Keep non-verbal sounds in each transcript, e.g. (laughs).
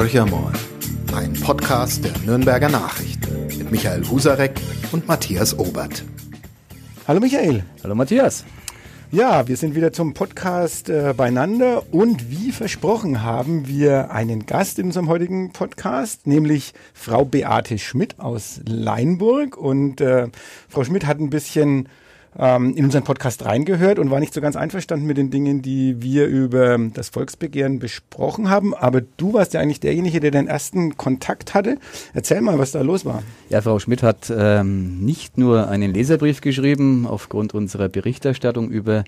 Horcher mal, ein Podcast der Nürnberger Nachrichten mit Michael Husarek und Matthias Obert. Hallo Michael. Hallo Matthias. Ja, wir sind wieder zum Podcast äh, beieinander und wie versprochen haben wir einen Gast in unserem heutigen Podcast, nämlich Frau Beate Schmidt aus Leinburg. Und äh, Frau Schmidt hat ein bisschen ähm, in unseren Podcast reingehört und war nicht so ganz einverstanden mit den Dingen, die wir über das Volksbegehren besprochen haben. Aber du warst ja eigentlich derjenige, der den ersten Kontakt hatte. Erzähl mal, was da los war. Ja, Frau Schmidt hat ähm, nicht nur einen Leserbrief geschrieben aufgrund unserer Berichterstattung über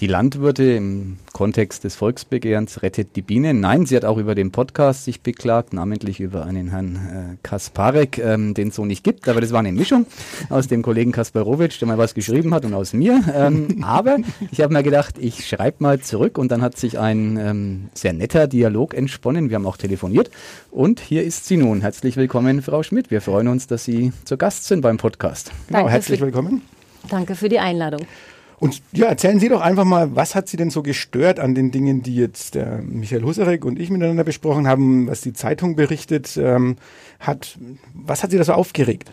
die Landwirte im Kontext des Volksbegehrens rettet die Biene. Nein, sie hat auch über den Podcast sich beklagt, namentlich über einen Herrn äh, Kasparek, ähm, den es so nicht gibt, aber das war eine Mischung aus dem Kollegen Kasparowitsch, der mal was geschrieben hat und aus mir. Ähm, aber ich habe mir gedacht, ich schreibe mal zurück und dann hat sich ein ähm, sehr netter Dialog entsponnen. Wir haben auch telefoniert und hier ist sie nun. Herzlich willkommen, Frau Schmidt. Wir freuen uns, dass Sie zu Gast sind beim Podcast. Genau, Danke herzlich willkommen. Danke für die Einladung. Und ja, erzählen Sie doch einfach mal, was hat Sie denn so gestört an den Dingen, die jetzt der Michael Husarek und ich miteinander besprochen haben, was die Zeitung berichtet ähm, hat. Was hat Sie da so aufgeregt?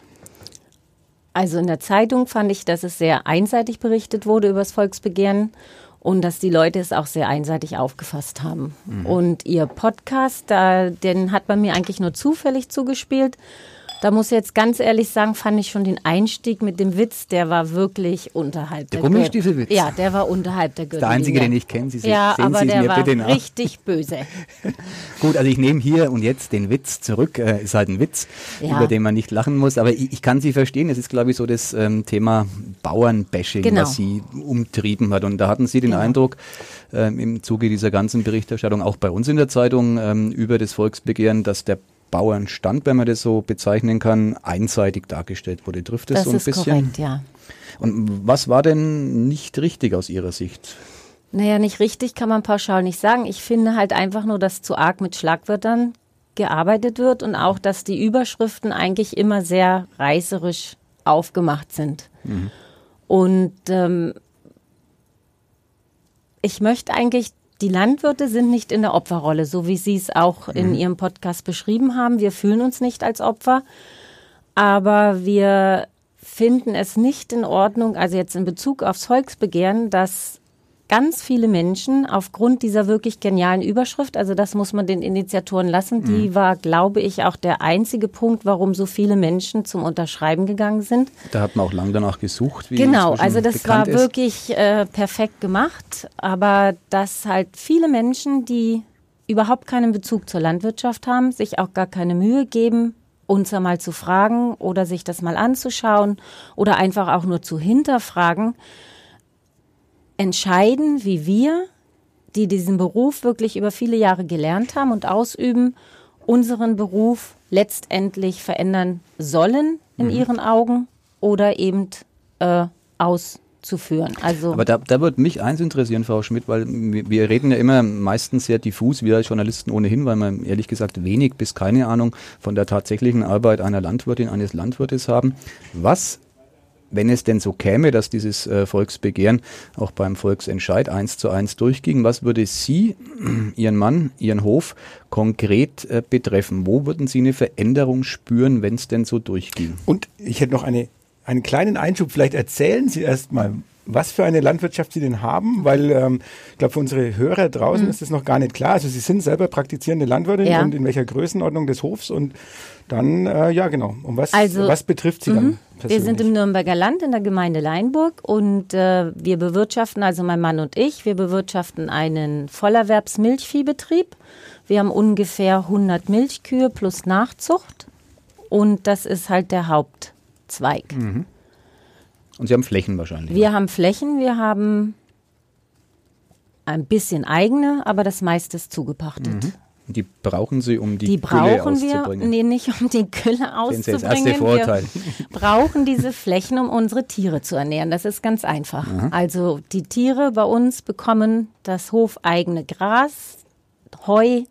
Also in der Zeitung fand ich, dass es sehr einseitig berichtet wurde über das Volksbegehren und dass die Leute es auch sehr einseitig aufgefasst haben. Und ihr Podcast, da, den hat man mir eigentlich nur zufällig zugespielt. Da muss ich jetzt ganz ehrlich sagen, fand ich schon den Einstieg mit dem Witz, der war wirklich unterhalb Der der, Gummistiefelwitz? Ja, der war unterhalb der Gürtellinie. Der einzige, den ich kenne. Sie se- Ja, sehen aber Sie der mir war bitte nach. richtig böse. (laughs) Gut, also ich nehme hier und jetzt den Witz zurück. Äh, ist halt ein Witz, Ja. über den man nicht lachen muss. Aber ich, ich kann Sie verstehen. Es ist, glaube ich, so das ähm, Thema Bauernbashing, Genau. was Sie umtrieben hat. Und da hatten Sie den Genau. Eindruck, ähm, im Zuge dieser ganzen Berichterstattung, auch bei uns in der Zeitung, ähm, über das Volksbegehren, dass der Bauernstand, wenn man das so bezeichnen kann, einseitig dargestellt wurde. Trifft das, Das so ein ist bisschen? korrekt, ja. Und was war denn nicht richtig aus Ihrer Sicht? Naja, nicht richtig kann man pauschal nicht sagen. Ich finde halt einfach nur, dass zu arg mit Schlagwörtern gearbeitet wird und auch, dass die Überschriften eigentlich immer sehr reißerisch aufgemacht sind. Und ähm, ich möchte eigentlich, die Landwirte sind nicht in der Opferrolle, so wie Sie es auch in Ihrem Podcast beschrieben haben. Wir fühlen uns nicht als Opfer, aber wir finden es nicht in Ordnung, also jetzt in Bezug aufs Volksbegehren, dass ganz viele Menschen aufgrund dieser wirklich genialen Überschrift, also das muss man den Initiatoren lassen, die war, glaube ich, auch der einzige Punkt, warum so viele Menschen zum Unterschreiben gegangen sind. Da hat man auch lang danach gesucht. Wie Genau, also das war ist. wirklich äh, perfekt gemacht, aber dass halt viele Menschen, die überhaupt keinen Bezug zur Landwirtschaft haben, sich auch gar keine Mühe geben, uns einmal zu fragen oder sich das mal anzuschauen oder einfach auch nur zu hinterfragen, entscheiden, wie wir, die diesen Beruf wirklich über viele Jahre gelernt haben und ausüben, unseren Beruf letztendlich verändern sollen in ihren Augen oder eben äh, auszuführen. Also Aber da, da würde mich eins interessieren, Frau Schmidt, weil wir wir reden ja immer meistens sehr diffus, wir als Journalisten ohnehin, weil wir ehrlich gesagt wenig bis keine Ahnung von der tatsächlichen Arbeit einer Landwirtin, eines Landwirtes haben. Was, wenn es denn so käme, dass dieses äh, Volksbegehren auch beim Volksentscheid eins zu eins durchging, was würde Sie, (clears throat) Ihren Mann, Ihren Hof konkret äh, betreffen? Wo würden Sie eine Veränderung spüren, wenn es denn so durchging? Und ich hätte noch eine, einen kleinen Einschub. Vielleicht erzählen Sie erst mal, was für eine Landwirtschaft Sie denn haben, weil ähm, ich glaube, für unsere Hörer draußen ist das noch gar nicht klar. Also Sie sind selber praktizierende Landwirtin Ja. und in welcher Größenordnung des Hofs und dann, äh, ja genau, um was, Also, was betrifft Sie dann Wir persönlich? sind im Nürnberger Land in der Gemeinde Leinburg und äh, wir bewirtschaften, also mein Mann und ich, wir bewirtschaften einen Vollerwerbsmilchviehbetrieb. Wir haben ungefähr 100 Milchkühe plus Nachzucht und das ist halt der Hauptzweig. Und Sie haben Flächen wahrscheinlich. Wir haben Flächen, wir haben ein bisschen eigene, aber das meiste ist zugepachtet. Die brauchen Sie, um die, Die Gülle brauchen wir, auszubringen. nee, nicht um die Gülle Sehen Sie, das auszubringen. erste Vorurteil. Wir (laughs) brauchen diese Flächen, um unsere Tiere zu ernähren. Das ist ganz einfach. Also die Tiere bei uns bekommen das hofeigene Gras, Heu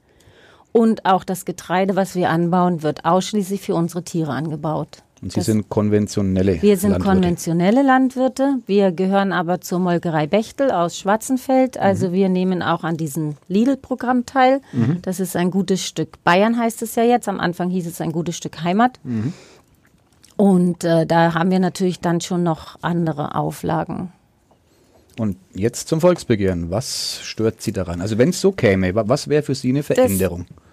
und auch das Getreide, was wir anbauen, wird ausschließlich für unsere Tiere angebaut. Und Sie das, sind konventionelle Wir sind Landwirte. konventionelle Landwirte. Wir gehören aber zur Molkerei Bechtel aus Schwarzenfeld. Also mhm. wir nehmen auch an diesem Lidl-Programm teil. Mhm. Das ist ein gutes Stück Bayern, heißt es ja jetzt. Am Anfang hieß es ein gutes Stück Heimat. Mhm. Und äh, da haben wir natürlich dann schon noch andere Auflagen. Und jetzt zum Volksbegehren. Was stört Sie daran? Also wenn es so käme, was wäre für Sie eine Veränderung? Das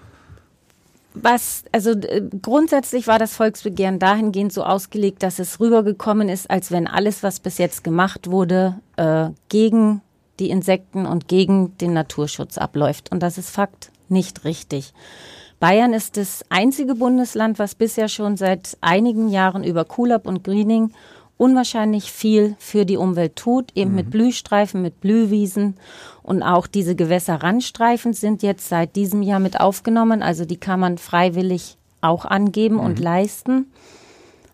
was, also äh, grundsätzlich war das Volksbegehren dahingehend so ausgelegt, dass es rübergekommen ist, als wenn alles, was bis jetzt gemacht wurde, äh, gegen die Insekten und gegen den Naturschutz abläuft. Und das ist Fakt nicht richtig. Bayern ist das einzige Bundesland, was bisher schon seit einigen Jahren über Kulab und Greening unwahrscheinlich viel für die Umwelt tut, eben mhm. mit Blühstreifen, mit Blühwiesen. Und auch diese Gewässerrandstreifen sind jetzt seit diesem Jahr mit aufgenommen. Also die kann man freiwillig auch angeben mhm. und leisten.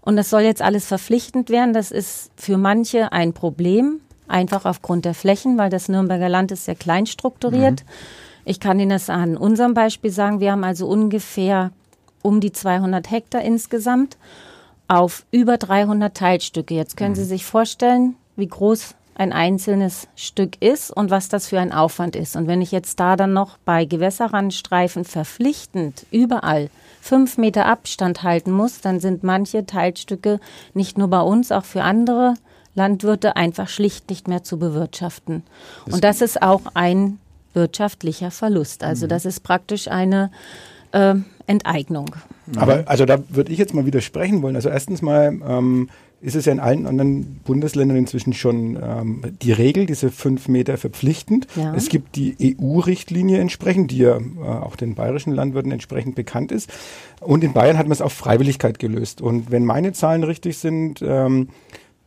Und das soll jetzt alles verpflichtend werden. Das ist für manche ein Problem, einfach aufgrund der Flächen, weil das Nürnberger Land ist sehr klein strukturiert. Mhm. Ich kann Ihnen das an unserem Beispiel sagen. Wir haben also ungefähr um die 200 Hektar insgesamt auf über 300 Teilstücke. Jetzt können mhm. Sie sich vorstellen, wie groß ein einzelnes Stück ist und was das für ein Aufwand ist. Und wenn ich jetzt da dann noch bei Gewässerrandstreifen verpflichtend überall fünf Meter Abstand halten muss, dann sind manche Teilstücke nicht nur bei uns, auch für andere Landwirte einfach schlicht nicht mehr zu bewirtschaften. und das ist auch ein wirtschaftlicher Verlust. Also mhm. das ist praktisch eine äh, Enteignung. Aber also da würde ich jetzt mal widersprechen wollen. Also erstens mal ähm, ist es ja in allen anderen Bundesländern inzwischen schon ähm, die Regel, diese fünf Meter verpflichtend. Ja. Es gibt die EU-Richtlinie entsprechend, die ja äh, auch den bayerischen Landwirten entsprechend bekannt ist. Und in Bayern hat man es auf Freiwilligkeit gelöst. Und wenn meine Zahlen richtig sind, ähm,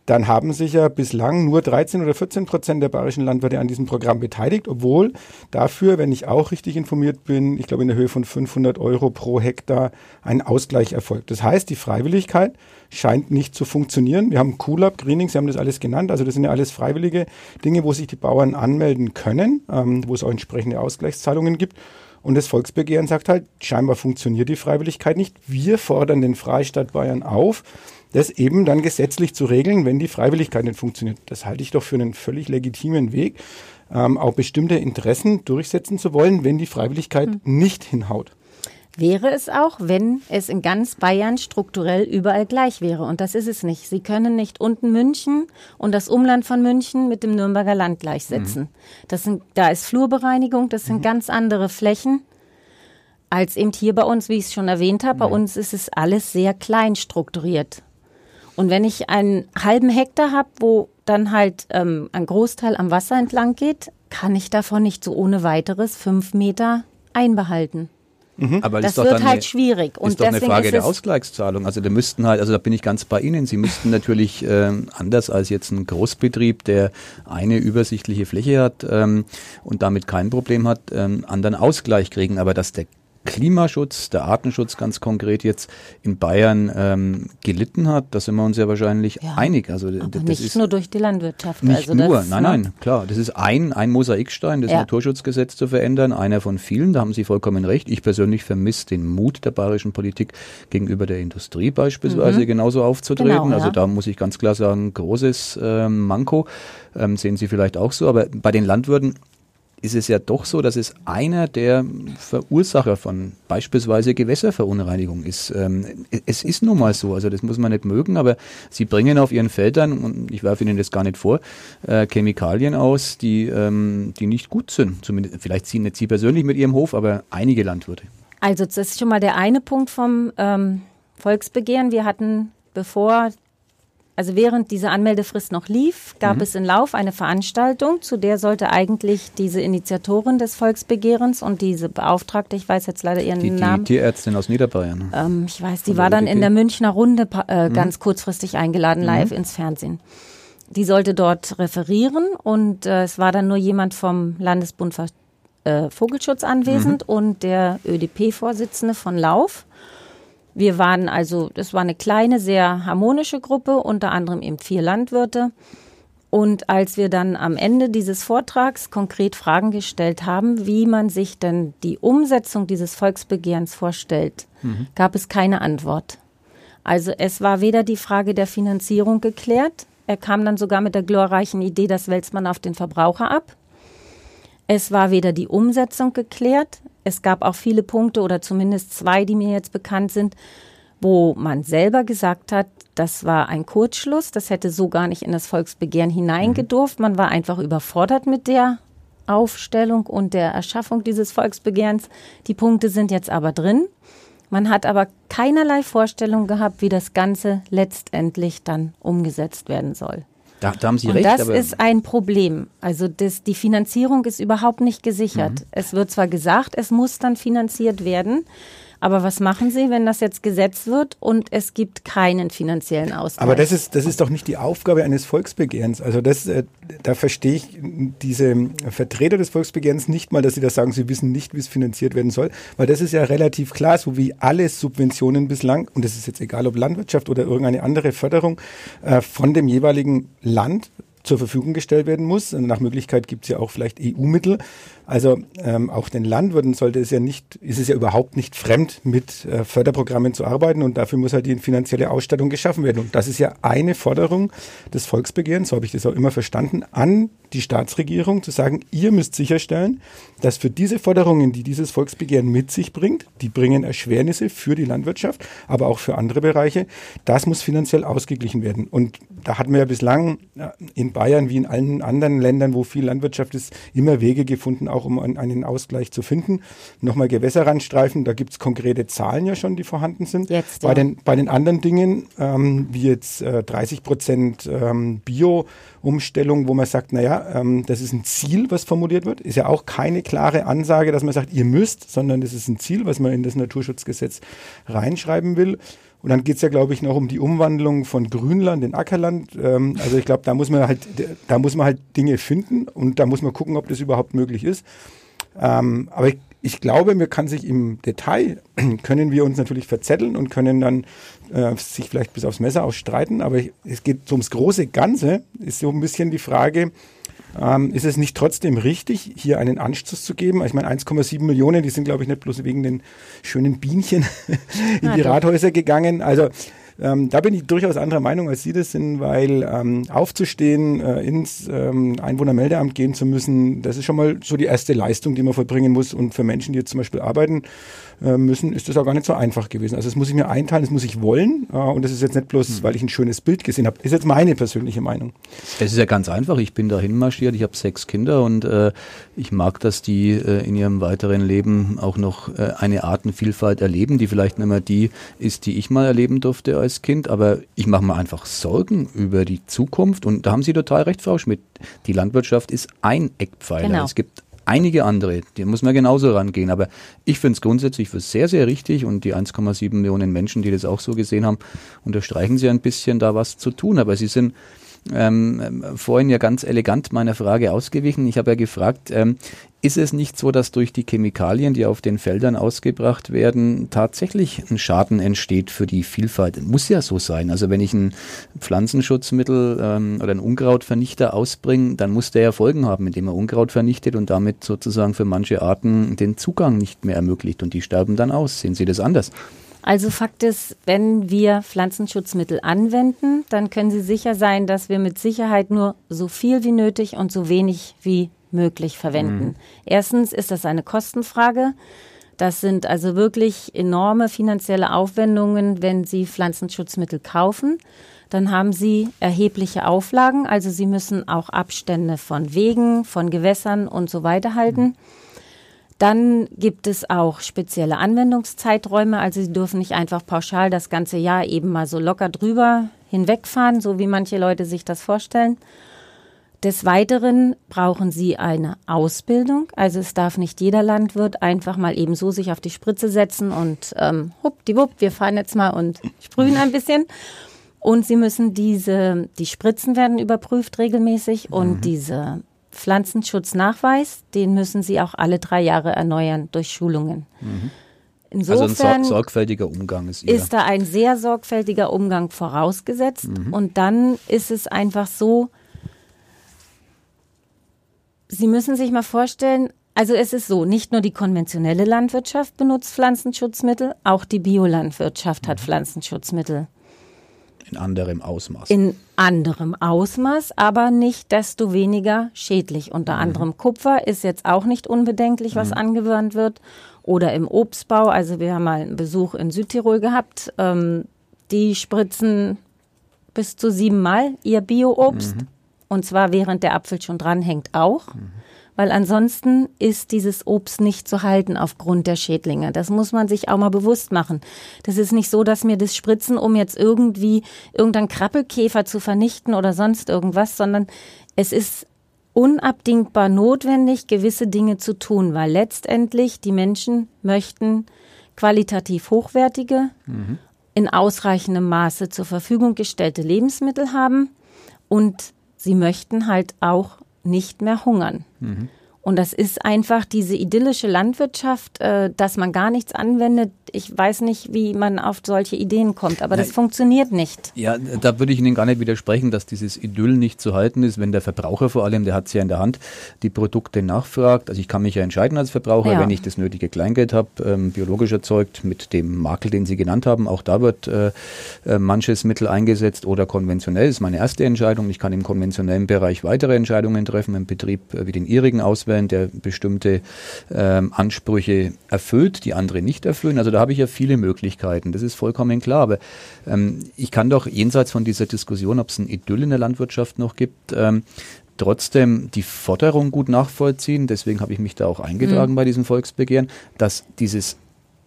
dann haben sich ja bislang nur 13 oder 14 Prozent der bayerischen Landwirte an diesem Programm beteiligt, obwohl dafür, wenn ich auch richtig informiert bin, ich glaube in der Höhe von 500 Euro pro Hektar ein Ausgleich erfolgt. Das heißt, die Freiwilligkeit scheint nicht zu funktionieren. Wir haben Coolab, Greening, Sie haben das alles genannt, also das sind ja alles freiwillige Dinge, wo sich die Bauern anmelden können, ähm, wo es auch entsprechende Ausgleichszahlungen gibt. Und das Volksbegehren sagt halt, scheinbar funktioniert die Freiwilligkeit nicht. Wir fordern den Freistaat Bayern auf, das eben dann gesetzlich zu regeln, wenn die Freiwilligkeit nicht funktioniert. Das halte ich doch für einen völlig legitimen Weg, ähm, auch bestimmte Interessen durchsetzen zu wollen, wenn die Freiwilligkeit mhm. nicht hinhaut. Wäre es auch, wenn es in ganz Bayern strukturell überall gleich wäre. Und das ist es nicht. Sie können nicht unten München und das Umland von München mit dem Nürnberger Land gleichsetzen. Mhm. Das sind, da ist Flurbereinigung, das sind mhm. ganz andere Flächen als eben hier bei uns, wie ich es schon erwähnt habe. Bei mhm. uns ist es alles sehr klein strukturiert. Und wenn ich einen halben Hektar habe, wo dann halt ähm, ein Großteil am Wasser entlang geht, kann ich davon nicht so ohne weiteres fünf Meter einbehalten. Mhm. Aber das wird halt eine, schwierig. Und ist doch eine Frage der Ausgleichszahlung. Also da müssten halt, also da bin ich ganz bei Ihnen. Sie müssten natürlich ähm, anders als jetzt ein Großbetrieb, der eine übersichtliche Fläche hat ähm, und damit kein Problem hat, ähm, anderen Ausgleich kriegen. Aber dass der Klimaschutz, der Artenschutz ganz konkret jetzt in Bayern ähm, gelitten hat, da sind wir uns ja wahrscheinlich ja, einig. Also das nicht ist nur durch die Landwirtschaft. Nicht also nur, nein, nein, ne? klar. Das ist ein, ein Mosaikstein, das ja. Naturschutzgesetz zu verändern, einer von vielen, da haben Sie vollkommen recht. Ich persönlich vermisse den Mut der bayerischen Politik gegenüber der Industrie beispielsweise mhm. genauso aufzutreten. Genau, also ja. da muss ich ganz klar sagen, großes äh, Manko. Ähm, sehen Sie vielleicht auch so, aber bei den Landwirten ist es ja doch so, dass es einer der Verursacher von beispielsweise Gewässerverunreinigung ist. Ähm, es ist nun mal so, also das muss man nicht mögen, aber sie bringen auf ihren Feldern, und ich werfe Ihnen das gar nicht vor, äh, Chemikalien aus, die, ähm, die nicht gut sind. Zumindest, vielleicht sie nicht Sie persönlich mit Ihrem Hof, aber einige Landwirte. Also das ist schon mal der eine Punkt vom ähm, Volksbegehren. Wir hatten, bevor also während diese Anmeldefrist noch lief, gab mhm. es in Lauf eine Veranstaltung, zu der sollte eigentlich diese Initiatorin des Volksbegehrens und diese Beauftragte, ich weiß jetzt leider ihren die, Namen. Die Tierärztin aus Niederbayern. Ähm, ich weiß, die war dann in der Münchner Runde äh, mhm. ganz kurzfristig eingeladen, mhm. live mhm. ins Fernsehen. Die sollte dort referieren und äh, es war dann nur jemand vom Landesbund äh, Vogelschutz anwesend mhm. und der ÖDP-Vorsitzende von Lauf. Wir waren also, das war eine kleine, sehr harmonische Gruppe, unter anderem eben vier Landwirte. Und als wir dann am Ende dieses Vortrags konkret Fragen gestellt haben, wie man sich denn die Umsetzung dieses Volksbegehrens vorstellt, mhm. gab es keine Antwort. Also es war weder die Frage der Finanzierung geklärt, er kam dann sogar mit der glorreichen Idee, das wälzt man auf den Verbraucher ab. Es war weder die Umsetzung geklärt, es gab auch viele Punkte oder zumindest zwei, die mir jetzt bekannt sind, wo man selber gesagt hat, das war ein Kurzschluss, das hätte so gar nicht in das Volksbegehren hineingedurft. Man war einfach überfordert mit der Aufstellung und der Erschaffung dieses Volksbegehrens. Die Punkte sind jetzt aber drin. Man hat aber keinerlei Vorstellung gehabt, wie das Ganze letztendlich dann umgesetzt werden soll. Da, da haben Sie Und recht. das ist ein Problem. Also das, die Finanzierung ist überhaupt nicht gesichert. Mhm. Es wird zwar gesagt, es muss dann finanziert werden, aber was machen Sie, wenn das jetzt gesetzt wird und es gibt keinen finanziellen Ausgleich? Aber das ist, das ist doch nicht die Aufgabe eines Volksbegehrens. Also das, äh, da verstehe ich diese Vertreter des Volksbegehrens nicht mal, dass sie da sagen, sie wissen nicht, wie es finanziert werden soll, weil das ist ja relativ klar, so wie alle Subventionen bislang, und das ist jetzt egal, ob Landwirtschaft oder irgendeine andere Förderung, äh, von dem jeweiligen Land zur Verfügung gestellt werden muss. Nach Möglichkeit gibt es ja auch vielleicht EU-Mittel. Also ähm, auch den Landwirten sollte es ja nicht, ist es ja überhaupt nicht fremd, mit äh, Förderprogrammen zu arbeiten und dafür muss halt die finanzielle Ausstattung geschaffen werden. Und das ist ja eine Forderung des Volksbegehrens, so habe ich das auch immer verstanden, an die Staatsregierung zu sagen, ihr müsst sicherstellen, dass für diese Forderungen, die dieses Volksbegehren mit sich bringt, die bringen Erschwernisse für die Landwirtschaft, aber auch für andere Bereiche, das muss finanziell ausgeglichen werden. Und da hatten wir ja bislang äh, in Bayern wie in allen anderen Ländern, wo viel Landwirtschaft ist, immer Wege gefunden, auch um einen Ausgleich zu finden. Nochmal Gewässerrandstreifen, da gibt es konkrete Zahlen ja schon, die vorhanden sind. Jetzt, bei, ja. den, bei den anderen Dingen, ähm, wie jetzt äh, 30 Prozent ähm, Bio-Umstellung, wo man sagt, naja, ähm, das ist ein Ziel, was formuliert wird, ist ja auch keine klare Ansage, dass man sagt, ihr müsst, sondern das ist ein Ziel, was man in das Naturschutzgesetz reinschreiben will. Und dann geht's ja, glaube ich, noch um die Umwandlung von Grünland in Ackerland. Ähm, also ich glaube, da muss man halt, da muss man halt Dinge finden und da muss man gucken, ob das überhaupt möglich ist. Ähm, aber ich, ich glaube, man kann sich im Detail, (clears throat) können wir uns natürlich verzetteln und können dann äh, sich vielleicht bis aufs Messer ausstreiten. Aber ich, es geht ums große Ganze, ist so ein bisschen die Frage, ähm, ist es nicht trotzdem richtig, hier einen Anstoß zu geben? Ich meine, 1,7 Millionen, die sind, glaube ich, nicht bloß wegen den schönen Bienchen (laughs) in die. Rathäuser gegangen. Also ähm, da bin ich durchaus anderer Meinung, als Sie das sind, weil ähm, aufzustehen, äh, ins ähm, Einwohnermeldeamt gehen zu müssen, das ist schon mal so die erste Leistung, die man vollbringen muss. Und für Menschen, die jetzt zum Beispiel arbeiten äh, müssen, ist das auch gar nicht so einfach gewesen. Also das muss ich mir einteilen, das muss ich wollen. Äh, und das ist jetzt nicht bloß, weil ich ein schönes Bild gesehen habe. Ist jetzt meine persönliche Meinung. Es ist ja ganz einfach. Ich bin da hinmarschiert. Ich habe sechs Kinder und äh, ich mag, dass die äh, in ihrem weiteren Leben auch noch äh, eine Artenvielfalt erleben, die vielleicht nicht mehr die ist, die ich mal erleben durfte als Kind. Aber ich mache mir einfach Sorgen über die Zukunft. Und da haben Sie total recht, Frau Schmidt. Die Landwirtschaft ist ein Eckpfeiler. Genau. Es gibt einige andere, die muss man genauso rangehen. Aber ich finde es grundsätzlich für sehr, sehr richtig und die 1,7 Millionen Menschen, die das auch so gesehen haben, unterstreichen sie ein bisschen, da was zu tun. Aber sie sind ähm, vorhin ja ganz elegant meiner Frage ausgewichen. Ich habe ja gefragt, ähm, ist es nicht so, dass durch die Chemikalien, die auf den Feldern ausgebracht werden, tatsächlich ein Schaden entsteht für die Vielfalt? Muss ja so sein. Also wenn ich ein Pflanzenschutzmittel ähm, oder einen Unkrautvernichter ausbringe, dann muss der ja Folgen haben, indem er Unkraut vernichtet und damit sozusagen für manche Arten den Zugang nicht mehr ermöglicht und die sterben dann aus. Sehen Sie das anders? Also Fakt ist, wenn wir Pflanzenschutzmittel anwenden, dann können Sie sicher sein, dass wir mit Sicherheit nur so viel wie nötig und so wenig wie möglich verwenden. Erstens ist das eine Kostenfrage. Das sind also wirklich enorme finanzielle Aufwendungen, wenn Sie Pflanzenschutzmittel kaufen. Dann haben Sie erhebliche Auflagen, also Sie müssen auch Abstände von Wegen, von Gewässern und so weiter halten. Dann gibt es auch spezielle Anwendungszeiträume. Also Sie dürfen nicht einfach pauschal das ganze Jahr eben mal so locker drüber hinwegfahren, so wie manche Leute sich das vorstellen. Des Weiteren brauchen Sie eine Ausbildung. Also es darf nicht jeder Landwirt einfach mal eben so sich auf die Spritze setzen und ähm, huppdiwupp, wir fahren jetzt mal und sprühen ein bisschen. Und Sie müssen diese, die Spritzen werden überprüft regelmäßig und diese Pflanzenschutznachweis, den müssen Sie auch alle drei Jahre erneuern durch Schulungen. Also ein Insofern sor sorgfältiger Umgang ist, Ihr. ist da ein sehr sorgfältiger Umgang vorausgesetzt. Und dann ist es einfach so, Sie müssen sich mal vorstellen, also es ist so, nicht nur die konventionelle Landwirtschaft benutzt Pflanzenschutzmittel, auch die Biolandwirtschaft hat Pflanzenschutzmittel. in anderem Ausmaß. In anderem Ausmaß, aber nicht desto weniger schädlich. Unter mhm. anderem Kupfer ist jetzt auch nicht unbedenklich, was mhm. angewandt wird. Oder im Obstbau. Also wir haben mal einen Besuch in Südtirol gehabt. Ähm, die spritzen bis zu siebenmal ihr Bio-Obst. Mhm. Und zwar während der Apfel schon dranhängt auch. Mhm weil ansonsten ist dieses Obst nicht zu halten aufgrund der Schädlinge. Das muss man sich auch mal bewusst machen. Das ist nicht so, dass wir das spritzen, um jetzt irgendwie irgendeinen Krabbelkäfer zu vernichten oder sonst irgendwas, sondern es ist unabdingbar notwendig, gewisse Dinge zu tun, weil letztendlich die Menschen möchten qualitativ hochwertige, mhm. in ausreichendem Maße zur Verfügung gestellte Lebensmittel haben und sie möchten halt auch nicht mehr hungern. Mhm. Und das ist einfach diese idyllische Landwirtschaft, äh, dass man gar nichts anwendet. Ich weiß nicht, wie man auf solche Ideen kommt, aber das funktioniert nicht. Ja, da würde ich Ihnen gar nicht widersprechen, dass dieses Idyll nicht zu halten ist, wenn der Verbraucher vor allem, der hat es ja in der Hand, die Produkte nachfragt. Also ich kann mich ja entscheiden als Verbraucher, ja. wenn ich das nötige Kleingeld habe, ähm, biologisch erzeugt, mit dem Makel, den Sie genannt haben. Auch da wird äh, äh, manches Mittel eingesetzt oder konventionell. Das ist meine erste Entscheidung. Ich kann im konventionellen Bereich weitere Entscheidungen treffen, im Betrieb äh, wie den Ihrigen auswählen auswählen, der bestimmte ähm, Ansprüche erfüllt, die andere nicht erfüllen. Also da habe ich ja viele Möglichkeiten, das ist vollkommen klar. Aber ähm, ich kann doch jenseits von dieser Diskussion, ob es ein Idyll in der Landwirtschaft noch gibt, ähm, trotzdem die Forderung gut nachvollziehen. Deswegen habe ich mich da auch eingetragen mhm. bei diesem Volksbegehren, dass dieses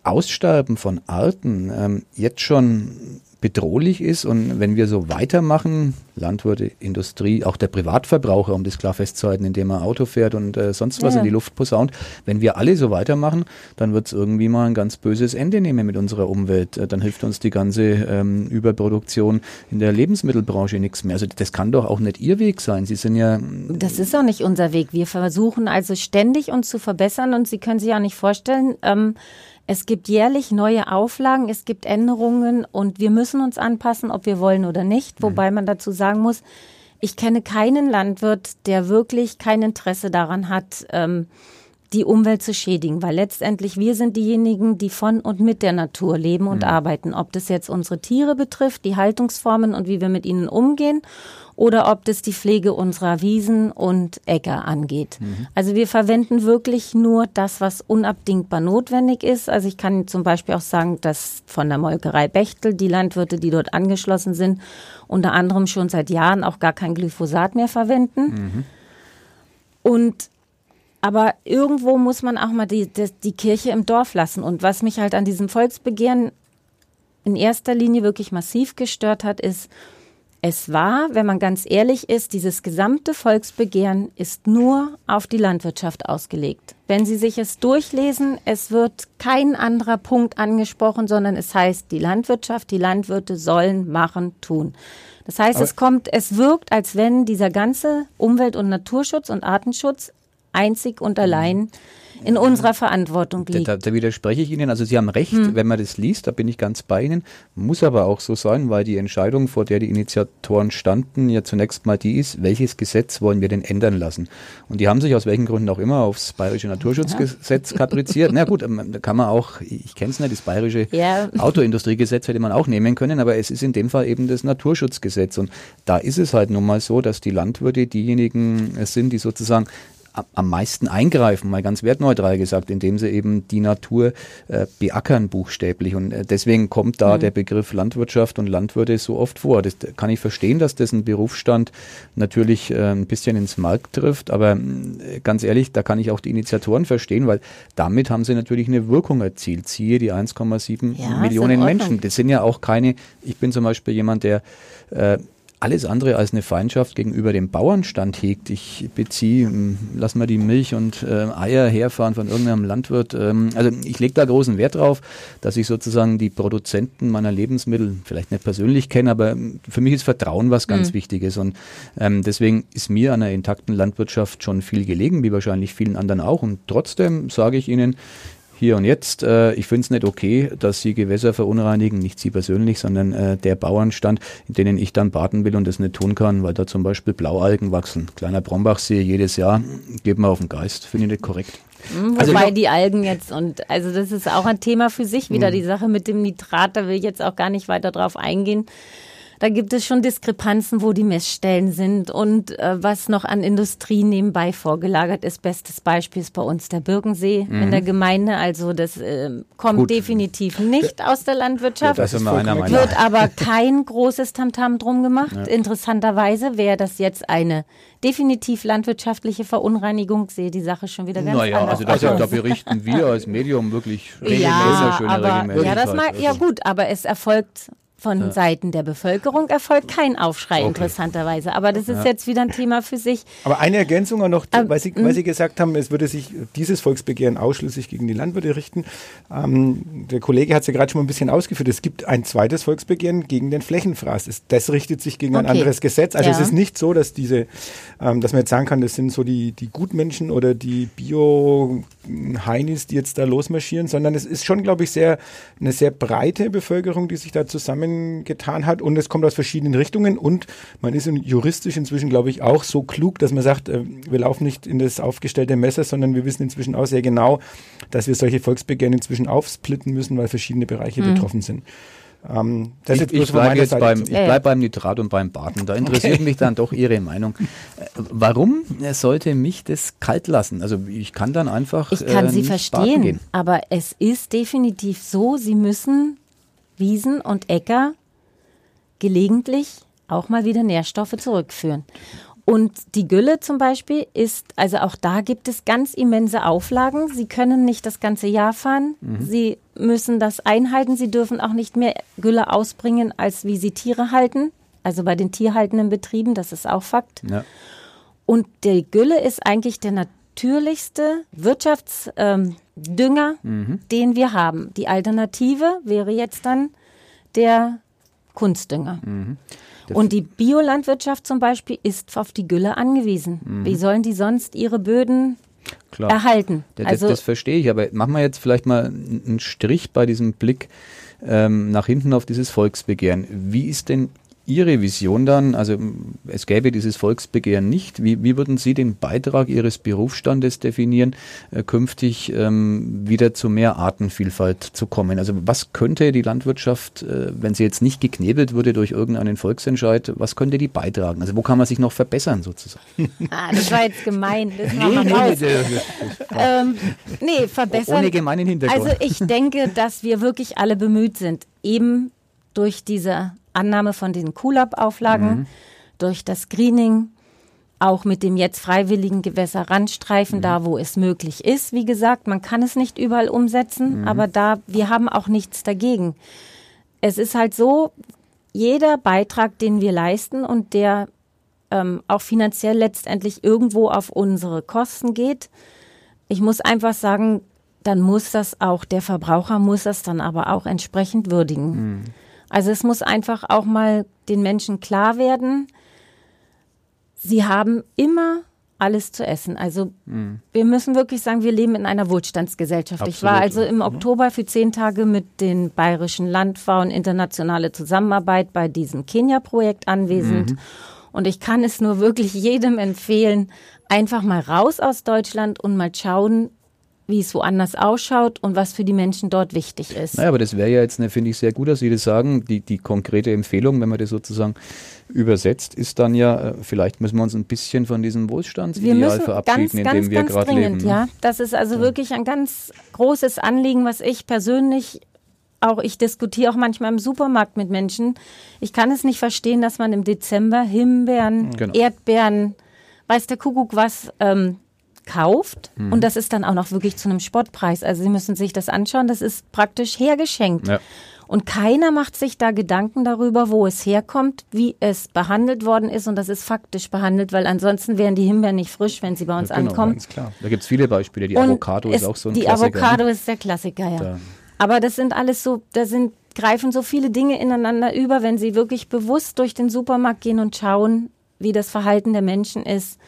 Aussterben von Arten ähm, jetzt schon bedrohlich ist. Und wenn wir so weitermachen, Landwirte, Industrie, auch der Privatverbraucher, um das klar festzuhalten, indem er Auto fährt und äh, sonst was ja. in die Luft posaunt, wenn wir alle so weitermachen, dann wird es irgendwie mal ein ganz böses Ende nehmen mit unserer Umwelt. Äh, dann hilft uns die ganze ähm, Überproduktion in der Lebensmittelbranche nichts mehr. Also das kann doch auch nicht Ihr Weg sein. Sie sind ja. Das ist auch nicht unser Weg. Wir versuchen also ständig uns zu verbessern und Sie können sich auch nicht vorstellen, ähm, es gibt jährlich neue Auflagen, es gibt Änderungen und wir müssen uns anpassen, ob wir wollen oder nicht. Mhm. Wobei man dazu sagen muss, ich kenne keinen Landwirt, der wirklich kein Interesse daran hat, ähm, die Umwelt zu schädigen, weil letztendlich wir sind diejenigen, die von und mit der Natur leben und mhm. arbeiten. Ob das jetzt unsere Tiere betrifft, die Haltungsformen und wie wir mit ihnen umgehen oder ob das die Pflege unserer Wiesen und Äcker angeht. Mhm. Also wir verwenden wirklich nur das, was unabdingbar notwendig ist. Also ich kann zum Beispiel auch sagen, dass von der Molkerei Bechtel die Landwirte, die dort angeschlossen sind, unter anderem schon seit Jahren auch gar kein Glyphosat mehr verwenden. Mhm. Und aber irgendwo muss man auch mal die, die, die Kirche im Dorf lassen. Und was mich halt an diesem Volksbegehren in erster Linie wirklich massiv gestört hat, ist, es war, wenn man ganz ehrlich ist, dieses gesamte Volksbegehren ist nur auf die Landwirtschaft ausgelegt. Wenn Sie sich es durchlesen, es wird kein anderer Punkt angesprochen, sondern es heißt, die Landwirtschaft, die Landwirte sollen machen, tun. Das heißt, Aber es kommt, es wirkt, als wenn dieser ganze Umwelt- und Naturschutz und Artenschutz einzig und allein in unserer Verantwortung liegt. Da, da, widerspreche ich Ihnen. Also Sie haben recht, hm. wenn man das liest, da bin ich ganz bei Ihnen. Muss aber auch so sein, weil die Entscheidung, vor der die Initiatoren standen, ja zunächst mal die ist, welches Gesetz wollen wir denn ändern lassen? Und die haben sich aus welchen Gründen auch immer aufs Bayerische Naturschutzgesetz ja. kapriziert. Na gut, ähm, da kann man auch, ich kenne es nicht, das Bayerische ja. Autoindustriegesetz hätte man auch nehmen können, aber es ist in dem Fall eben das Naturschutzgesetz. Und da ist es halt nun mal so, dass die Landwirte diejenigen sind, die sozusagen am meisten eingreifen, mal ganz wertneutral gesagt, indem sie eben die Natur äh, beackern buchstäblich. Und äh, deswegen kommt da mhm. der Begriff Landwirtschaft und Landwirte so oft vor. Das kann ich verstehen, dass das ein Berufsstand natürlich äh, ein bisschen ins Markt trifft, aber äh, ganz ehrlich, da kann ich auch die Initiatoren verstehen, weil damit haben sie natürlich eine Wirkung erzielt. Siehe die 1,7 ja, Millionen Menschen. Das sind ja auch keine, ich bin zum Beispiel jemand, der äh, alles andere als eine Feindschaft gegenüber dem Bauernstand hegt. Ich beziehe, hm, lass mal die Milch und äh, Eier herfahren von irgendeinem Landwirt. Ähm, also ich lege da großen Wert drauf, dass ich sozusagen die Produzenten meiner Lebensmittel vielleicht nicht persönlich kenne, aber für mich ist Vertrauen was ganz mhm. Wichtiges. Und ähm, deswegen ist mir an einer intakten Landwirtschaft schon viel gelegen, wie wahrscheinlich vielen anderen auch. Und trotzdem sage ich Ihnen, hier und jetzt. Äh, ich finde es nicht okay, dass sie Gewässer verunreinigen, nicht sie persönlich, sondern äh, der Bauernstand, in denen ich dann baden will und das nicht tun kann, weil da zum Beispiel Blaualgen wachsen. Kleiner Brombachsee jedes Jahr, geht mir auf den Geist. Finde ich nicht korrekt. Mhm, also wobei die Algen jetzt und also das ist auch ein Thema für sich wieder, mhm. die Sache mit dem Nitrat, da will ich jetzt auch gar nicht weiter drauf eingehen. Da gibt es schon Diskrepanzen, wo die Messstellen sind und äh, was noch an Industrie nebenbei vorgelagert ist. Bestes Beispiel ist bei uns der Birkensee mhm. in der Gemeinde. Also das äh, kommt Gut. definitiv nicht aus der Landwirtschaft. Ja, das ist einer meiner wird aber kein großes Tamtam drum gemacht. Ja. Interessanterweise wäre das jetzt eine definitiv landwirtschaftliche Verunreinigung. Sehe die Sache schon wieder ganz naja, anders also das, da berichten wir als Medium wirklich regelmäßig ja, aber, Ja, das mag, ja gut, aber es erfolgt von ja. Seiten der Bevölkerung erfolgt kein Aufschrei, okay. interessanterweise. Aber das ist ja. jetzt wieder ein Thema für sich. Aber eine Ergänzung noch, ähm, weil, Sie, weil Sie gesagt haben, es würde sich dieses Volksbegehren ausschließlich gegen die Landwirte richten. Ähm, der Kollege hat es ja gerade schon mal ein bisschen ausgeführt. Es gibt ein zweites Volksbegehren gegen den Flächenfraß. Das richtet sich gegen okay. ein anderes Gesetz. Also ja. es ist nicht so, dass diese, ähm, dass man jetzt sagen kann, das sind so die, die Gutmenschen oder die Bio-Heinis, die jetzt da losmarschieren, sondern es ist schon, glaube ich, sehr, eine sehr breite Bevölkerung, die sich da zusammen zusammengetan hat und es kommt aus verschiedenen Richtungen und man ist juristisch inzwischen, glaube ich, auch so klug, dass man sagt, äh, wir laufen nicht in das aufgestellte Messer, sondern wir wissen inzwischen auch sehr genau, dass wir solche Volksbegehren inzwischen aufsplitten müssen, weil verschiedene Bereiche mhm. betroffen sind. Ähm, ich, ich bleibe jetzt Seite beim, ich bleib beim Nitrat und beim Baden. Da interessiert okay. mich dann doch Ihre Meinung. (laughs) Warum sollte mich das kalt lassen? Also ich kann dann einfach. Ich kann äh, Sie verstehen, aber es ist definitiv so, Sie müssen Wiesen und Äcker gelegentlich auch mal wieder Nährstoffe zurückführen. Und die Gülle zum Beispiel ist, also auch da gibt es ganz immense Auflagen. Sie können nicht das ganze Jahr fahren. Mhm. Sie müssen das einhalten. Sie dürfen auch nicht mehr Gülle ausbringen, als wie sie Tiere halten. Also bei den tierhaltenden Betrieben, das ist auch Fakt. Ja. Und die Gülle ist eigentlich der natürlichste Wirtschaftsdünger, mhm. den wir haben. Die Alternative wäre jetzt dann der Kunstdünger. Mhm. Und die Biolandwirtschaft zum Beispiel ist auf die Gülle angewiesen. Mhm. Wie sollen die sonst ihre Böden Klar. erhalten? Das, also, das, verstehe ich, aber machen wir jetzt vielleicht mal einen Strich bei diesem Blick ähm, nach hinten auf dieses Volksbegehren. Wie ist denn Ihre Vision dann? Also es gäbe dieses Volksbegehren nicht. Wie, wie würden Sie den Beitrag Ihres Berufsstandes definieren, äh, künftig ähm, wieder zu mehr Artenvielfalt zu kommen? Also was könnte die Landwirtschaft, äh, wenn sie jetzt nicht geknebelt würde durch irgendeinen Volksentscheid, was könnte die beitragen? Also wo kann man sich noch verbessern sozusagen? (laughs) Ah, das war jetzt gemein. Das nee, nee, nee, (laughs) ähm, nee, verbessern. Ohne gemeinen Hintergrund. Also ich denke, dass wir wirklich alle bemüht sind, eben durch diese Annahme von den Kulab-Auflagen, mhm. durch das Screening, auch mit dem jetzt freiwilligen Gewässerrandstreifen, mhm. da wo es möglich ist. Wie gesagt, man kann es nicht überall umsetzen, mhm. aber da, wir haben auch nichts dagegen. Es ist halt so, jeder Beitrag, den wir leisten und der ähm, auch finanziell letztendlich irgendwo auf unsere Kosten geht, ich muss einfach sagen, dann muss das auch, der Verbraucher muss das dann aber auch entsprechend würdigen. Mhm. Also es muss einfach auch mal den Menschen klar werden, sie haben immer alles zu essen. Also mhm. wir müssen wirklich sagen, wir leben in einer Wohlstandsgesellschaft. Absolut. Ich war also im Oktober für zehn Tage mit den bayerischen Landfrauen internationale Zusammenarbeit bei diesem Kenia-Projekt anwesend. Mhm. Und ich kann es nur wirklich jedem empfehlen, einfach mal raus aus Deutschland und mal schauen, wie es woanders ausschaut und was für die Menschen dort wichtig ist. Naja, aber das wäre ja jetzt, ne, finde ich, sehr gut, dass Sie das sagen. Die, die konkrete Empfehlung, wenn man das sozusagen übersetzt, ist dann ja, äh, vielleicht müssen wir uns ein bisschen von diesem Wohlstandsideal verabschieden, ganz, in dem wir gerade leben. Ja, das ist also ja. wirklich ein ganz großes Anliegen, was ich persönlich auch ich diskutiere auch manchmal im Supermarkt mit Menschen. Ich kann es nicht verstehen, dass man im Dezember Himbeeren, genau. Erdbeeren, weiß der Kuckuck was, ähm, kauft mhm. und das ist dann auch noch wirklich zu einem Spottpreis. Also Sie müssen sich das anschauen, das ist praktisch hergeschenkt. Ja. Und keiner macht sich da Gedanken darüber, wo es herkommt, wie es behandelt worden ist. Und das ist faktisch behandelt, weil ansonsten wären die Himbeeren nicht frisch, wenn sie bei uns ja, genau, ankommen. Ganz klar. Da gibt es viele Beispiele. Die und Avocado ist auch so ein die Klassiker. Die ne? Avocado ist der Klassiker, ja. Da. Aber das sind alles so, da sind, greifen so viele Dinge ineinander über, wenn sie wirklich bewusst durch den Supermarkt gehen und schauen, wie das Verhalten der Menschen ist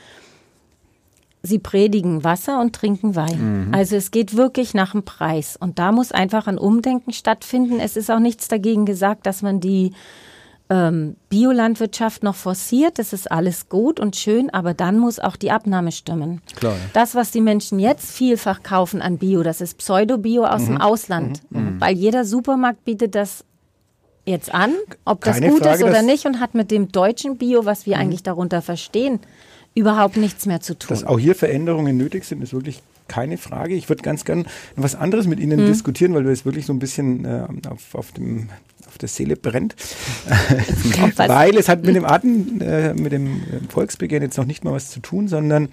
sie predigen Wasser und trinken Wein. Mhm. Also es geht wirklich nach dem Preis. Und da muss einfach ein Umdenken stattfinden. Es ist auch nichts dagegen gesagt, dass man die ähm, Biolandwirtschaft noch forciert. Das ist alles gut und schön, aber dann muss auch die Abnahme stimmen. Klar, ja. Das, was die Menschen jetzt vielfach kaufen an Bio, das ist Pseudo-Bio aus mhm. dem Ausland. Mhm. mhm. Weil jeder Supermarkt bietet das jetzt an, ob das Keine gut Frage, ist oder nicht und hat mit dem deutschen Bio, was wir eigentlich darunter verstehen, überhaupt nichts mehr zu tun. Dass auch hier Veränderungen nötig sind, ist wirklich keine Frage. Ich würde ganz gern was anderes mit Ihnen diskutieren, weil wir es wirklich so ein bisschen äh, auf, auf, dem, auf der Seele brennt. (laughs) Weil es hat mit dem Arten, äh, mit dem äh, Volksbegehren jetzt noch nicht mal was zu tun, sondern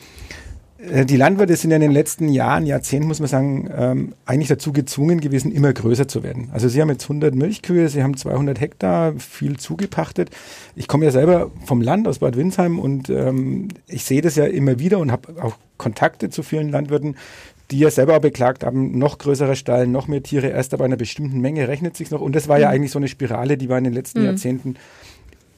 die Landwirte sind ja in den letzten Jahren, Jahrzehnten, muss man sagen, ähm, eigentlich dazu gezwungen gewesen, immer größer zu werden. Also sie haben jetzt 100 Milchkühe, sie haben 200 Hektar, viel zugepachtet. Ich komme ja selber vom Land aus Bad Windsheim und ähm, ich sehe das ja immer wieder und habe auch Kontakte zu vielen Landwirten, die ja selber auch beklagt haben, noch größerer Stall, noch mehr Tiere, erst ab einer bestimmten Menge rechnet sich noch. Und das war ja eigentlich so eine Spirale, die war in den letzten Jahrzehnten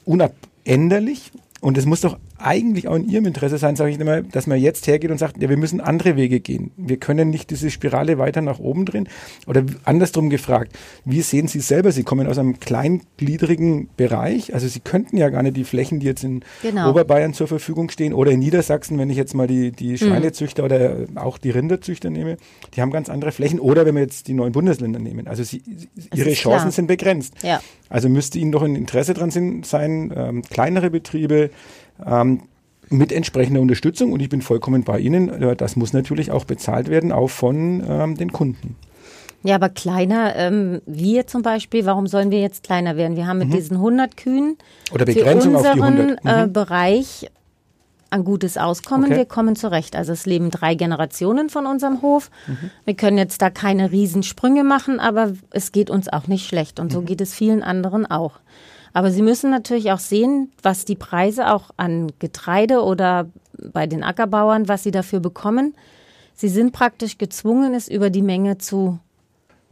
unabänderlich. Und es muss doch eigentlich auch in Ihrem Interesse sein, sage ich immer, dass man jetzt hergeht und sagt, ja, wir müssen andere Wege gehen. Wir können nicht diese Spirale weiter nach oben drehen. Oder andersrum gefragt, wie sehen Sie selber? Sie kommen aus einem kleingliedrigen Bereich. Also Sie könnten ja gar nicht die Flächen, die jetzt in Genau. Oberbayern zur Verfügung stehen oder in Niedersachsen, wenn ich jetzt mal die, die Schweinezüchter oder auch die Rinderzüchter nehme, die haben ganz andere Flächen. Oder wenn wir jetzt die neuen Bundesländer nehmen. Also Sie, Ihre Chancen klar. sind begrenzt. Ja. Also müsste Ihnen doch ein Interesse dran sein, ähm, kleinere Betriebe ähm, mit entsprechender Unterstützung. Und ich bin vollkommen bei Ihnen. Äh, das muss natürlich auch bezahlt werden, auch von ähm, den Kunden. Ja, aber kleiner, ähm, wir zum Beispiel, warum sollen wir jetzt kleiner werden? Wir haben mit diesen 100 Kühen Mhm. Oder Begrenzung für auf die unseren 100. Äh, Mhm. Bereich ein gutes Auskommen. Okay. Wir kommen zurecht. Also es leben drei Generationen von unserem Hof. Mhm. Wir können jetzt da keine Riesensprünge machen, aber es geht uns auch nicht schlecht. Und Mhm. so geht es vielen anderen auch. Aber Sie müssen natürlich auch sehen, was die Preise auch an Getreide oder bei den Ackerbauern, was sie dafür bekommen. Sie sind praktisch gezwungen, es über die Menge zu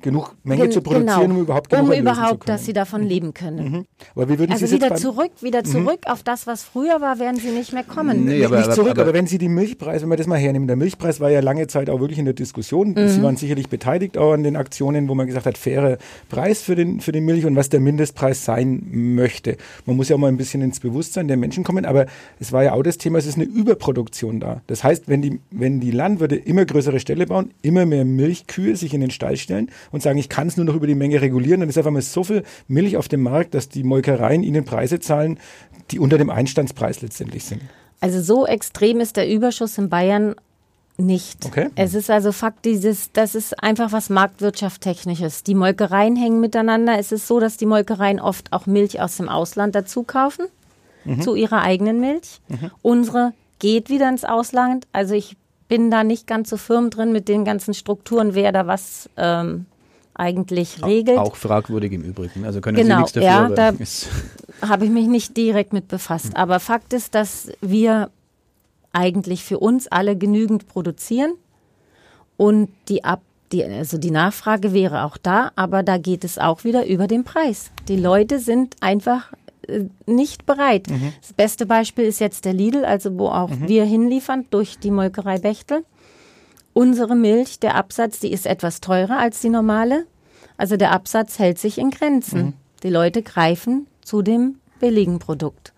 Genug Menge Gen- zu produzieren, genau, um überhaupt genug um erlösen zu überhaupt, können. dass sie davon leben können. Aber wie würden Also Sie wieder zurück, wieder zurück auf das, was früher war, werden sie nicht mehr kommen. Nee, aber- nicht zurück, aber, aber- wenn Sie die Milchpreise, wenn wir das mal hernehmen, der Milchpreis war ja lange Zeit auch wirklich in der Diskussion. Mhm. Sie waren sicherlich beteiligt auch an den Aktionen, wo man gesagt hat, fairer Preis für den, für den Milch und was der Mindestpreis sein möchte. Man muss ja auch mal ein bisschen ins Bewusstsein der Menschen kommen, aber es war ja auch das Thema, es ist eine Überproduktion da. Das heißt, wenn die, wenn die Landwirte immer größere Ställe bauen, immer mehr Milchkühe sich in den Stall stellen und sagen, ich kann es nur noch über die Menge regulieren, dann ist einfach mal so viel Milch auf dem Markt, dass die Molkereien ihnen Preise zahlen, die unter dem Einstandspreis letztendlich sind. Also so extrem ist der Überschuss in Bayern nicht. Okay. Es ist also Fakt, dieses, das ist einfach was Marktwirtschaftstechnisches. Die Molkereien hängen miteinander. Es ist so, dass die Molkereien oft auch Milch aus dem Ausland dazu kaufen, zu ihrer eigenen Milch. Unsere geht wieder ins Ausland. Also ich bin da nicht ganz so firm drin mit den ganzen Strukturen, wer da was ähm, eigentlich regelt. Auch fragwürdig im Übrigen. Also können Genau, Sie nichts dafür. ja, da- (laughs) habe ich mich nicht direkt mit befasst. Aber Fakt ist, dass wir eigentlich für uns alle genügend produzieren und die ab die, also die Nachfrage wäre auch da, aber da geht es auch wieder über den Preis. Die Leute sind einfach äh, nicht bereit. Das beste Beispiel ist jetzt der Lidl, also wo auch wir hinliefern durch die Molkerei Bechtel. Unsere Milch, der Absatz, die ist etwas teurer als die normale. Also der Absatz hält sich in Grenzen. Die Leute greifen zu dem billigen Produkt.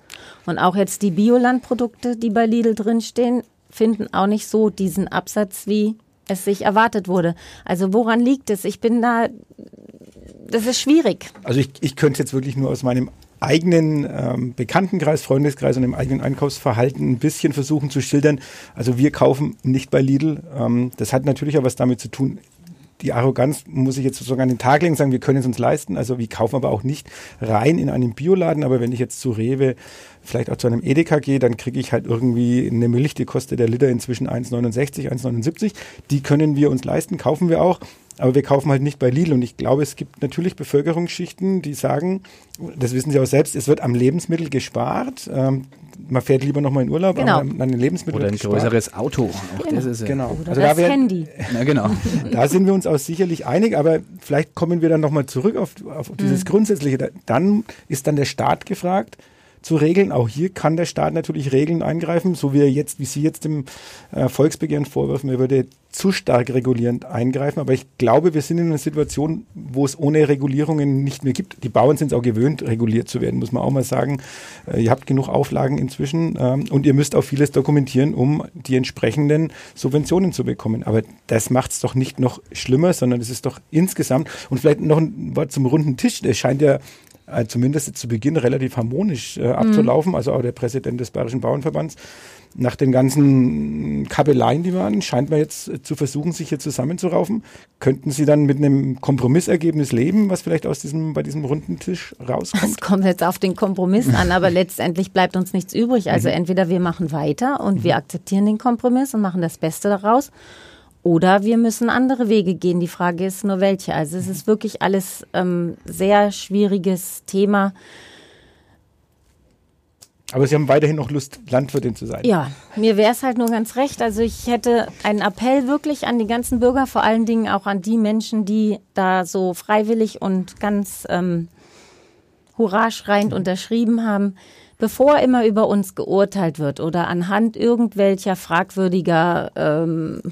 Und auch jetzt die Biolandprodukte, die bei Lidl drinstehen, finden auch nicht so diesen Absatz, wie es sich erwartet wurde. Also woran liegt es? Ich bin da, das ist schwierig. Also ich, ich könnte jetzt wirklich nur aus meinem eigenen ähm, Bekanntenkreis, Freundeskreis und dem eigenen Einkaufsverhalten ein bisschen versuchen zu schildern. Also wir kaufen nicht bei Lidl. Ähm, das hat natürlich auch was damit zu tun. Die Arroganz muss ich jetzt sogar an den Tag legen, sagen, wir können es uns leisten. Also wir kaufen aber auch nicht rein in einen Bioladen. Aber wenn ich jetzt zu Rewe, vielleicht auch zu einem Edeka gehe, dann kriege ich halt irgendwie eine Milch, die kostet der Liter inzwischen 1,69, 1,79. Die können wir uns leisten, kaufen wir auch. Aber wir kaufen halt nicht bei Lidl. Und ich glaube, es gibt natürlich Bevölkerungsschichten, die sagen, das wissen Sie auch selbst, es wird am Lebensmittel gespart. Ähm, man fährt lieber nochmal in Urlaub, Genau. aber an den Lebensmitteln oder ein gespart. größeres Auto. Auch das ist ja- Genau. Oder Also das da wär- Handy. (laughs) Na genau. (laughs) da sind wir uns auch sicherlich einig, aber vielleicht kommen wir dann nochmal zurück auf, auf dieses Grundsätzliche. Da- Dann ist dann der Staat gefragt zu regeln. Auch hier kann der Staat natürlich Regeln eingreifen, so wie er jetzt, wie Sie jetzt im äh, Volksbegehren vorwerfen, er würde zu stark regulierend eingreifen. Aber ich glaube, wir sind in einer Situation, wo es ohne Regulierungen nicht mehr gibt. Die Bauern sind es auch gewöhnt, reguliert zu werden, muss man auch mal sagen. Äh, ihr habt genug Auflagen inzwischen ähm, und ihr müsst auch vieles dokumentieren, um die entsprechenden Subventionen zu bekommen. Aber das macht es doch nicht noch schlimmer, sondern es ist doch insgesamt und vielleicht noch ein Wort zum runden Tisch. Es scheint ja äh, zumindest zu Beginn relativ harmonisch äh, abzulaufen. Mhm. Also auch der Präsident des Bayerischen Bauernverbands nach den ganzen Kabeleien, die waren, scheint man jetzt zu versuchen, sich hier zusammenzuraufen. Könnten Sie dann mit einem Kompromissergebnis leben, was vielleicht aus diesem, bei diesem runden Tisch rauskommt? Es kommt jetzt auf den Kompromiss an, aber (laughs) letztendlich bleibt uns nichts übrig. Also mhm. entweder wir machen weiter und mhm. wir akzeptieren den Kompromiss und machen das Beste daraus. Oder wir müssen andere Wege gehen. Die Frage ist nur welche. Also es ist wirklich alles ähm, sehr schwieriges Thema. Aber Sie haben weiterhin noch Lust, Landwirtin zu sein. Ja, mir wäre es halt nur ganz recht. Also ich hätte einen Appell wirklich an die ganzen Bürger, vor allen Dingen auch an die Menschen, die da so freiwillig und ganz ähm, hurraschreiend unterschrieben haben. Bevor immer über uns geurteilt wird oder anhand irgendwelcher fragwürdiger, ähm,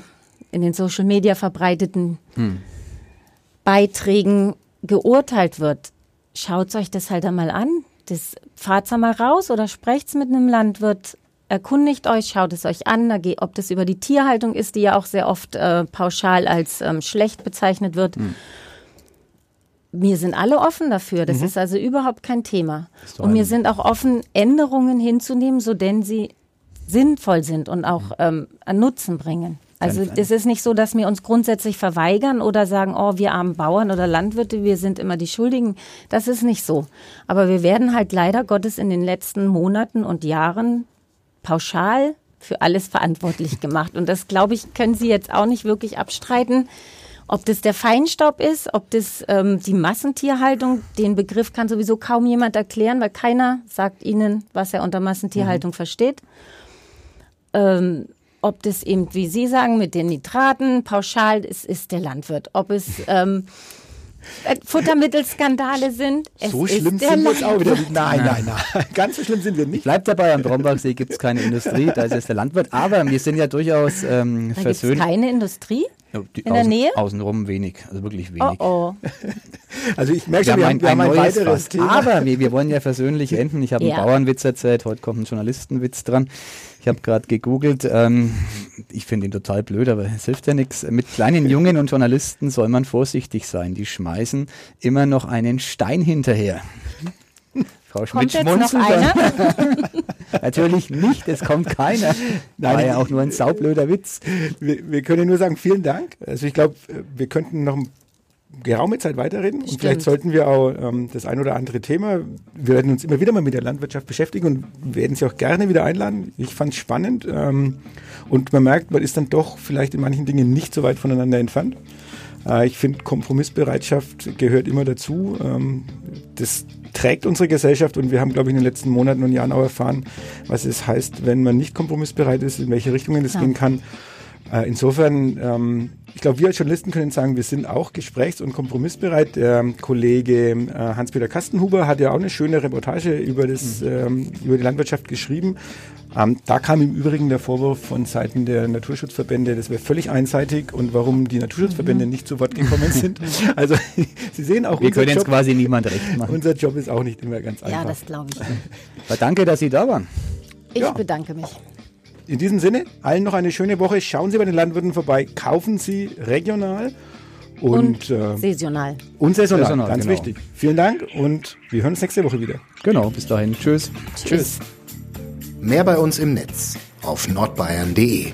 in den Social Media verbreiteten hm. Beiträgen geurteilt wird, schaut euch das halt einmal an das fahrt's mal raus oder sprecht's mit einem Landwirt, erkundigt euch, schaut es euch an, ob das über die Tierhaltung ist, die ja auch sehr oft äh, pauschal als ähm, schlecht bezeichnet wird. Mhm. Wir sind alle offen dafür. Das mhm. ist also überhaupt kein Thema. Und wir sind auch offen, Änderungen hinzunehmen, so denn sie sinnvoll sind und auch ähm, einen Nutzen bringen. Also es ist nicht so, dass wir uns grundsätzlich verweigern oder sagen, oh, wir armen Bauern oder Landwirte, wir sind immer die Schuldigen. Das ist nicht so. Aber wir werden halt leider Gottes in den letzten Monaten und Jahren pauschal für alles verantwortlich (laughs) gemacht. Und das, glaube ich, können Sie jetzt auch nicht wirklich abstreiten. Ob das der Feinstaub ist, ob das ähm, die Massentierhaltung, den Begriff kann sowieso kaum jemand erklären, weil keiner sagt Ihnen, was er unter Massentierhaltung mhm. versteht. Ähm, ob das eben, wie Sie sagen, mit den Nitraten pauschal ist, ist der Landwirt. Ob es ähm, äh, Futtermittelskandale sind. Es so schlimm sind wir jetzt auch wieder. Nein, nein, nein. (laughs) (laughs) Ganz so schlimm sind wir nicht. Bleibt dabei, am Brombachsee gibt es keine Industrie, da ist es der Landwirt. Aber wir sind ja durchaus ähm, da versöhnt. keine Industrie? Ja, in außen, der Nähe? Außenrum wenig, also wirklich wenig. Oh, oh. (laughs) Also ich merke schon, wir, haben, wir haben ein, ein weiteres Fass. Thema. Aber wir, wir wollen ja versöhnlich enden. Ich habe ja. einen Bauernwitz erzählt, heute kommt ein Journalistenwitz dran. Ich habe gerade gegoogelt. Ähm, ich finde ihn total blöd, aber es hilft ja nichts. Mit kleinen Jungen und Journalisten soll man vorsichtig sein. Die schmeißen immer noch einen Stein hinterher. Frau Schmidt schmunzelt. (laughs) Natürlich nicht, es kommt keiner. Nein, War ja auch nur ein saublöder Witz. Wir, wir können nur sagen, vielen Dank. Also ich glaube, wir könnten noch ein geraume Zeit weiterreden Stimmt. und vielleicht sollten wir auch ähm, das ein oder andere Thema, wir werden uns immer wieder mal mit der Landwirtschaft beschäftigen und werden Sie auch gerne wieder einladen. Ich fand es spannend ähm, und man merkt, man ist dann doch vielleicht in manchen Dingen nicht so weit voneinander entfernt. Äh, ich finde, Kompromissbereitschaft gehört immer dazu. Ähm, das trägt unsere Gesellschaft und wir haben, glaube ich, in den letzten Monaten und Jahren auch erfahren, was es heißt, wenn man nicht kompromissbereit ist, in welche Richtungen es ja. gehen kann. Äh, insofern, ähm, ich glaube, wir als Journalisten können sagen, wir sind auch gesprächs- und kompromissbereit. Der Kollege äh, Hans-Peter Kastenhuber hat ja auch eine schöne Reportage über, das, mhm. ähm, über die Landwirtschaft geschrieben. Ähm, da kam im Übrigen der Vorwurf von Seiten der Naturschutzverbände, das wäre völlig einseitig und warum die Naturschutzverbände mhm. nicht zu Wort gekommen sind. (laughs) Also (laughs) Sie sehen auch, wir können Job, jetzt quasi niemand recht machen. Unser Job ist auch nicht immer ganz einfach. Ja, das glaube ich. Aber danke, dass Sie da waren. Ich ja. bedanke mich. In diesem Sinne, allen noch eine schöne Woche. Schauen Sie bei den Landwirten vorbei, kaufen Sie regional und, und äh, saisonal. Und saisonal, saisonal ganz genau. wichtig. Vielen Dank und wir hören uns nächste Woche wieder. Genau, bis dahin. Tschüss. Tschüss. Mehr bei uns im Netz auf nordbayern.de.